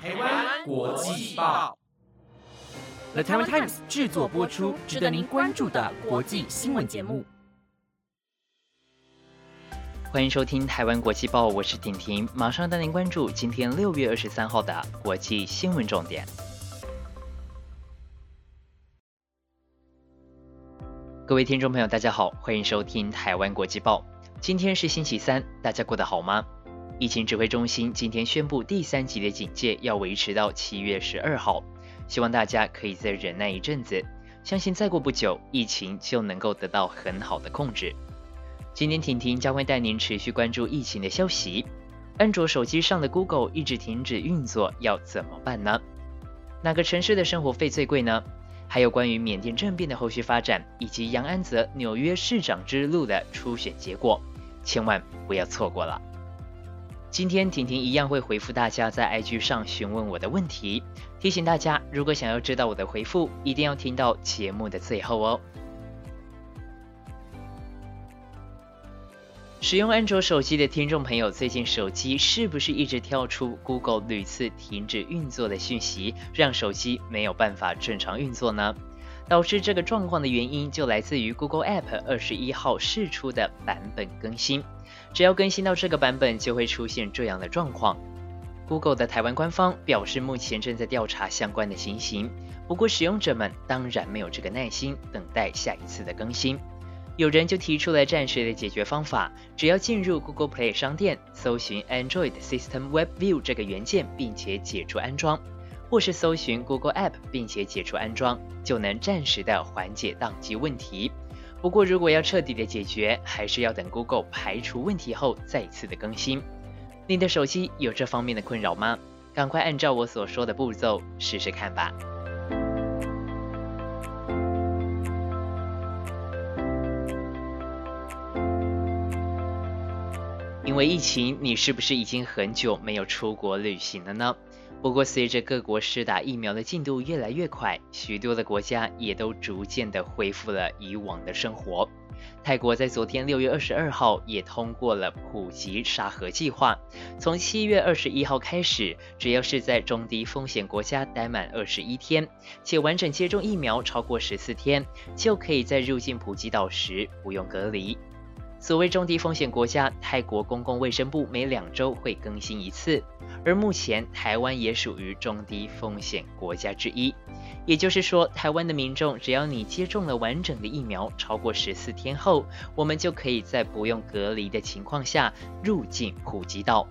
台湾国际报，The Taiwan Times 制作播出，值得您关注的国际新闻节目。欢迎收听台湾国际报，我是婷婷，马上带您关注今天六月二十三号的国际新闻重点。各位听众朋友，大家好，欢迎收听台湾国际报。今天是星期三，大家过得好吗？疫情指挥中心今天宣布，第三级的警戒要维持到七月十二号，希望大家可以再忍耐一阵子，相信再过不久，疫情就能够得到很好的控制。今天婷婷将会带您持续关注疫情的消息。安卓手机上的 Google 一直停止运作，要怎么办呢？哪个城市的生活费最贵呢？还有关于缅甸政变的后续发展，以及杨安泽纽约市长之路的初选结果，千万不要错过了。今天婷婷一样会回复大家在 IG 上询问我的问题，提醒大家，如果想要知道我的回复，一定要听到节目的最后哦。使用安卓手机的听众朋友，最近手机是不是一直跳出 Google 屡次停止运作的讯息，让手机没有办法正常运作呢？导致这个状况的原因，就来自于 Google App 二十一号释出的版本更新。只要更新到这个版本，就会出现这样的状况。Google 的台湾官方表示，目前正在调查相关的情形。不过，使用者们当然没有这个耐心等待下一次的更新。有人就提出了暂时的解决方法，只要进入 Google Play 商店，搜寻 Android System Web View 这个元件，并且解除安装，或是搜寻 Google App 并且解除安装，就能暂时的缓解宕机问题。不过，如果要彻底的解决，还是要等 Google 排除问题后再次的更新。你的手机有这方面的困扰吗？赶快按照我所说的步骤试试看吧。因为疫情，你是不是已经很久没有出国旅行了呢？不过，随着各国施打疫苗的进度越来越快，许多的国家也都逐渐的恢复了以往的生活。泰国在昨天六月二十二号也通过了普及沙盒计划，从七月二十一号开始，只要是在中低风险国家待满二十一天，且完整接种疫苗超过十四天，就可以在入境普吉岛时不用隔离。所谓中低风险国家，泰国公共卫生部每两周会更新一次，而目前台湾也属于中低风险国家之一。也就是说，台湾的民众只要你接种了完整的疫苗，超过十四天后，我们就可以在不用隔离的情况下入境普吉岛。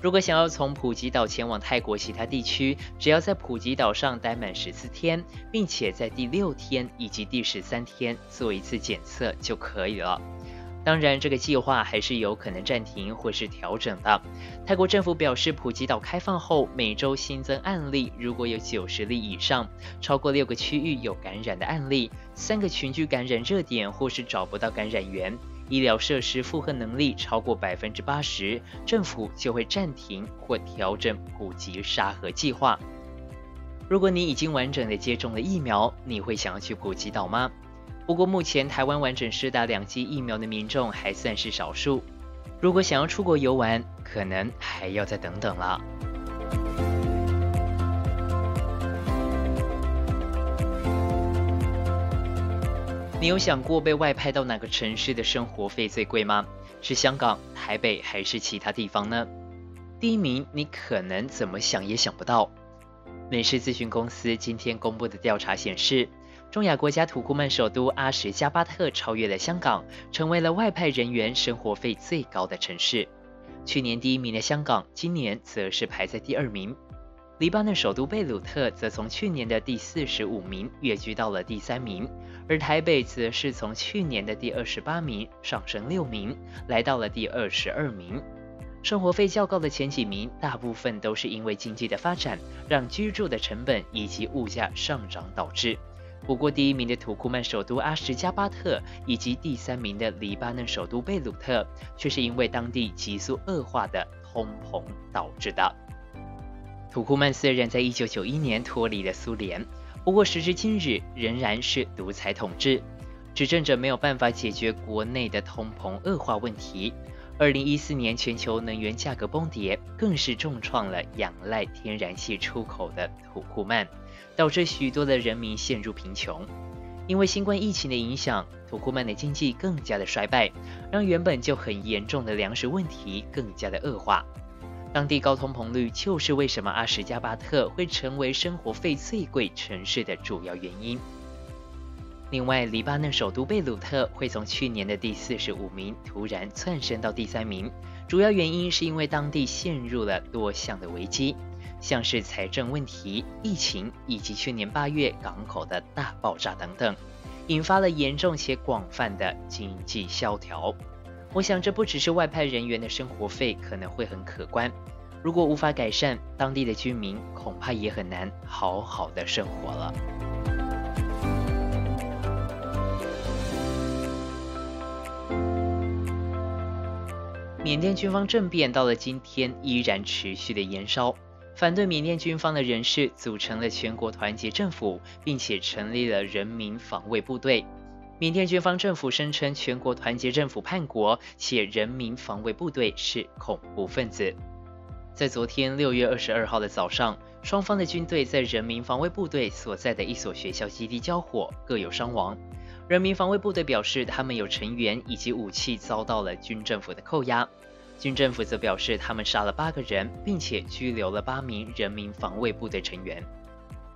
如果想要从普吉岛前往泰国其他地区，只要在普吉岛上待满十四天，并且在第六天以及第十三天做一次检测就可以了。当然，这个计划还是有可能暂停或是调整的。泰国政府表示，普吉岛开放后，每周新增案例如果有九十例以上，超过六个区域有感染的案例，三个群聚感染热点或是找不到感染源，医疗设施负荷能力超过百分之八十，政府就会暂停或调整普吉沙盒计划。如果你已经完整的接种了疫苗，你会想要去普吉岛吗？不过，目前台湾完整施打两剂疫苗的民众还算是少数。如果想要出国游玩，可能还要再等等了。你有想过被外派到哪个城市的生活费最贵吗？是香港、台北还是其他地方呢？第一名，你可能怎么想也想不到。美市咨询公司今天公布的调查显示。中亚国家土库曼首都阿什加巴特超越了香港，成为了外派人员生活费最高的城市。去年第一名的香港，今年则是排在第二名。黎巴嫩首都贝鲁特则从去年的第四十五名跃居到了第三名，而台北则是从去年的第二十八名上升六名，来到了第二十二名。生活费较高的前几名，大部分都是因为经济的发展，让居住的成本以及物价上涨导致。不过，第一名的土库曼首都阿什加巴特以及第三名的黎巴嫩首都贝鲁特，却是因为当地急速恶化的通膨导致的。土库曼虽然在一九九一年脱离了苏联，不过时至今日仍然是独裁统治，执政者没有办法解决国内的通膨恶化问题，二零一四年全球能源价格崩跌，更是重创了仰赖天然气出口的土库曼，导致许多的人民陷入贫穷。因为新冠疫情的影响，土库曼的经济更加的衰败，让原本就很严重的粮食问题更加的恶化。当地高通膨率就是为什么阿什加巴特会成为生活费最贵城市的主要原因。另外，黎巴嫩首都贝鲁特会从去年的第四十五名突然窜升到第三名，主要原因是因为当地陷入了多项的危机。像是财政问题、疫情以及去年八月港口的大爆炸等等，引发了严重且广泛的经济萧条。我想，这不只是外派人员的生活费可能会很可观，如果无法改善，当地的居民恐怕也很难好好的生活了。缅甸军方政变到了今天依然持续的延烧。反对缅甸军方的人士组成了全国团结政府，并且成立了人民防卫部队。缅甸军方政府声称全国团结政府叛国，且人民防卫部队是恐怖分子。在昨天六月二十二号的早上，双方的军队在人民防卫部队所在的一所学校基地交火，各有伤亡。人民防卫部队表示，他们有成员以及武器遭到了军政府的扣押。军政府则表示，他们杀了八个人，并且拘留了八名人民防卫部队成员。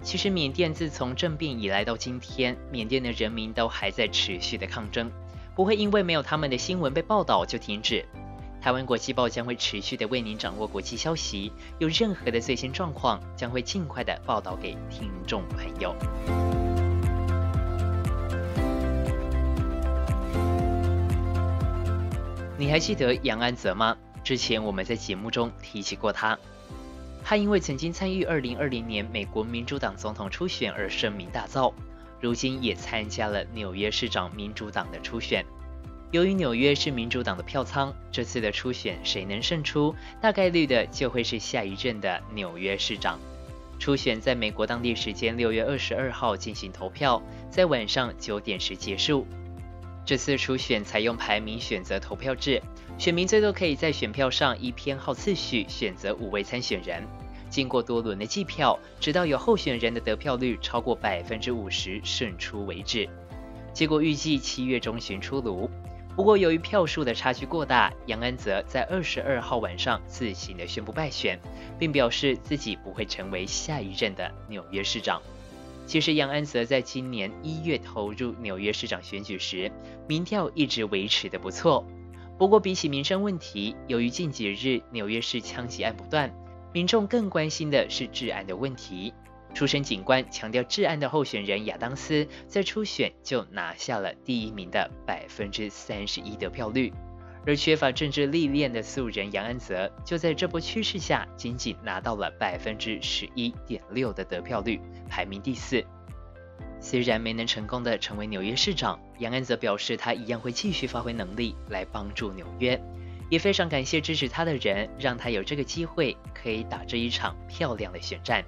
其实，缅甸自从政变以来到今天，缅甸的人民都还在持续的抗争，不会因为没有他们的新闻被报道就停止。台湾国际报将会持续的为您掌握国际消息，有任何的最新状况，将会尽快的报道给听众朋友。你还记得杨安泽吗？之前我们在节目中提起过他。他因为曾经参与2020年美国民主党总统初选而声名大噪，如今也参加了纽约市长民主党的初选。由于纽约是民主党的票仓，这次的初选谁能胜出，大概率的就会是下一任的纽约市长。初选在美国当地时间六月二十二号进行投票，在晚上九点时结束。这次初选采用排名选择投票制，选民最多可以在选票上依偏好次序选择五位参选人。经过多轮的计票，直到有候选人的得票率超过百分之五十胜出为止。结果预计七月中旬出炉。不过由于票数的差距过大，杨安泽在二十二号晚上自行的宣布败选，并表示自己不会成为下一任的纽约市长。其实杨安泽在今年一月投入纽约市长选举时，民调一直维持的不错。不过比起民生问题，由于近几日纽约市枪击案不断，民众更关心的是治安的问题。出身警官、强调治安的候选人亚当斯，在初选就拿下了第一名的百分之三十一得票率。而缺乏政治历练的素人杨安泽，就在这波趋势下，仅仅拿到了百分之十一点六的得票率，排名第四。虽然没能成功的成为纽约市长，杨安泽表示他一样会继续发挥能力来帮助纽约，也非常感谢支持他的人，让他有这个机会可以打这一场漂亮的选战。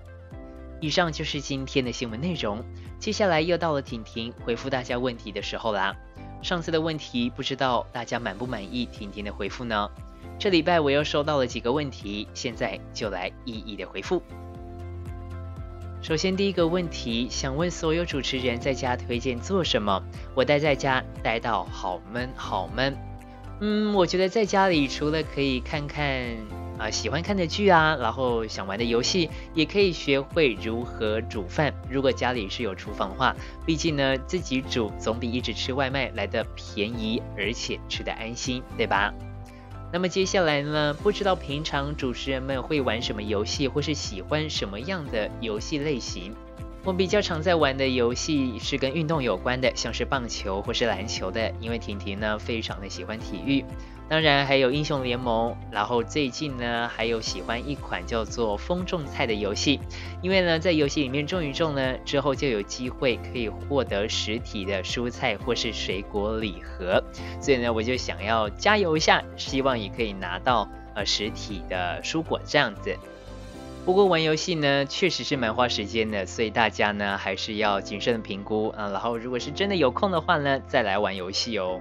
以上就是今天的新闻内容，接下来又到了婷婷回复大家问题的时候啦。上次的问题，不知道大家满不满意婷婷的回复呢？这礼拜我又收到了几个问题，现在就来一一的回复。首先第一个问题，想问所有主持人在家推荐做什么？我待在家待到好闷好闷。嗯，我觉得在家里除了可以看看。啊，喜欢看的剧啊，然后想玩的游戏，也可以学会如何煮饭。如果家里是有厨房的话，毕竟呢，自己煮总比一直吃外卖来的便宜，而且吃的安心，对吧？那么接下来呢，不知道平常主持人们会玩什么游戏，或是喜欢什么样的游戏类型？我比较常在玩的游戏是跟运动有关的，像是棒球或是篮球的，因为婷婷呢非常的喜欢体育。当然还有英雄联盟，然后最近呢还有喜欢一款叫做风种菜的游戏，因为呢在游戏里面种一种呢，之后就有机会可以获得实体的蔬菜或是水果礼盒，所以呢我就想要加油一下，希望也可以拿到呃实体的蔬果这样子。不过玩游戏呢确实是蛮花时间的，所以大家呢还是要谨慎的评估啊，然后如果是真的有空的话呢，再来玩游戏哦。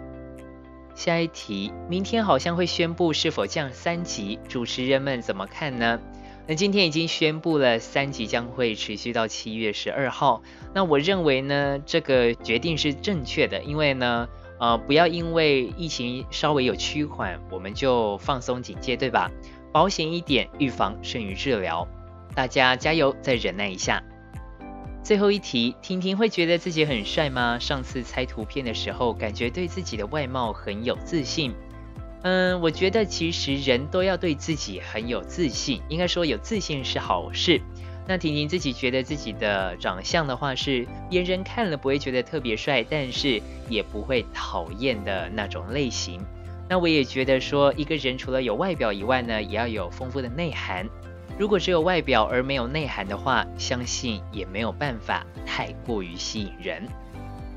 下一题，明天好像会宣布是否降三级，主持人们怎么看呢？那今天已经宣布了三级将会持续到七月十二号。那我认为呢，这个决定是正确的，因为呢，呃，不要因为疫情稍微有趋缓，我们就放松警戒，对吧？保险一点，预防胜于治疗。大家加油，再忍耐一下。最后一题，婷婷会觉得自己很帅吗？上次猜图片的时候，感觉对自己的外貌很有自信。嗯，我觉得其实人都要对自己很有自信，应该说有自信是好事。那婷婷自己觉得自己的长相的话，是别人看了不会觉得特别帅，但是也不会讨厌的那种类型。那我也觉得说，一个人除了有外表以外呢，也要有丰富的内涵。如果只有外表而没有内涵的话，相信也没有办法太过于吸引人。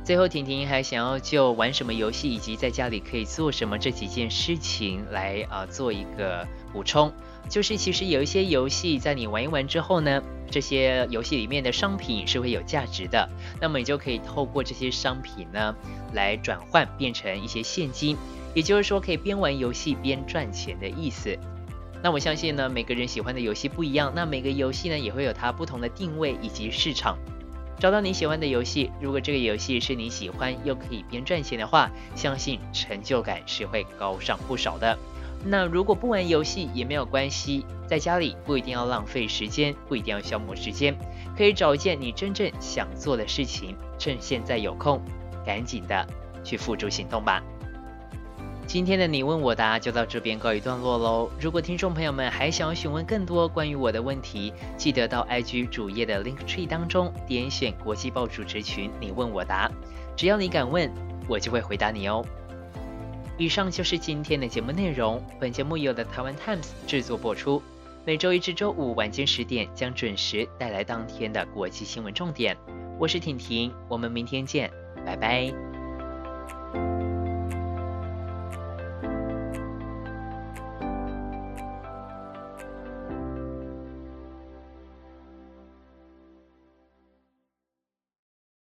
最后，婷婷还想要就玩什么游戏以及在家里可以做什么这几件事情来啊做一个补充。就是其实有一些游戏在你玩一玩之后呢，这些游戏里面的商品是会有价值的，那么你就可以透过这些商品呢来转换变成一些现金，也就是说可以边玩游戏边赚钱的意思。那我相信呢，每个人喜欢的游戏不一样，那每个游戏呢也会有它不同的定位以及市场。找到你喜欢的游戏，如果这个游戏是你喜欢又可以边赚钱的话，相信成就感是会高上不少的。那如果不玩游戏也没有关系，在家里不一定要浪费时间，不一定要消磨时间，可以找一件你真正想做的事情，趁现在有空，赶紧的去付诸行动吧。今天的你问我答就到这边告一段落喽。如果听众朋友们还想要询问更多关于我的问题，记得到 IG 主页的 Link Tree 当中点选国际报主持群，你问我答，只要你敢问，我就会回答你哦。以上就是今天的节目内容。本节目由的台湾 Times 制作播出，每周一至周五晚间十点将准时带来当天的国际新闻重点。我是婷婷，我们明天见，拜拜。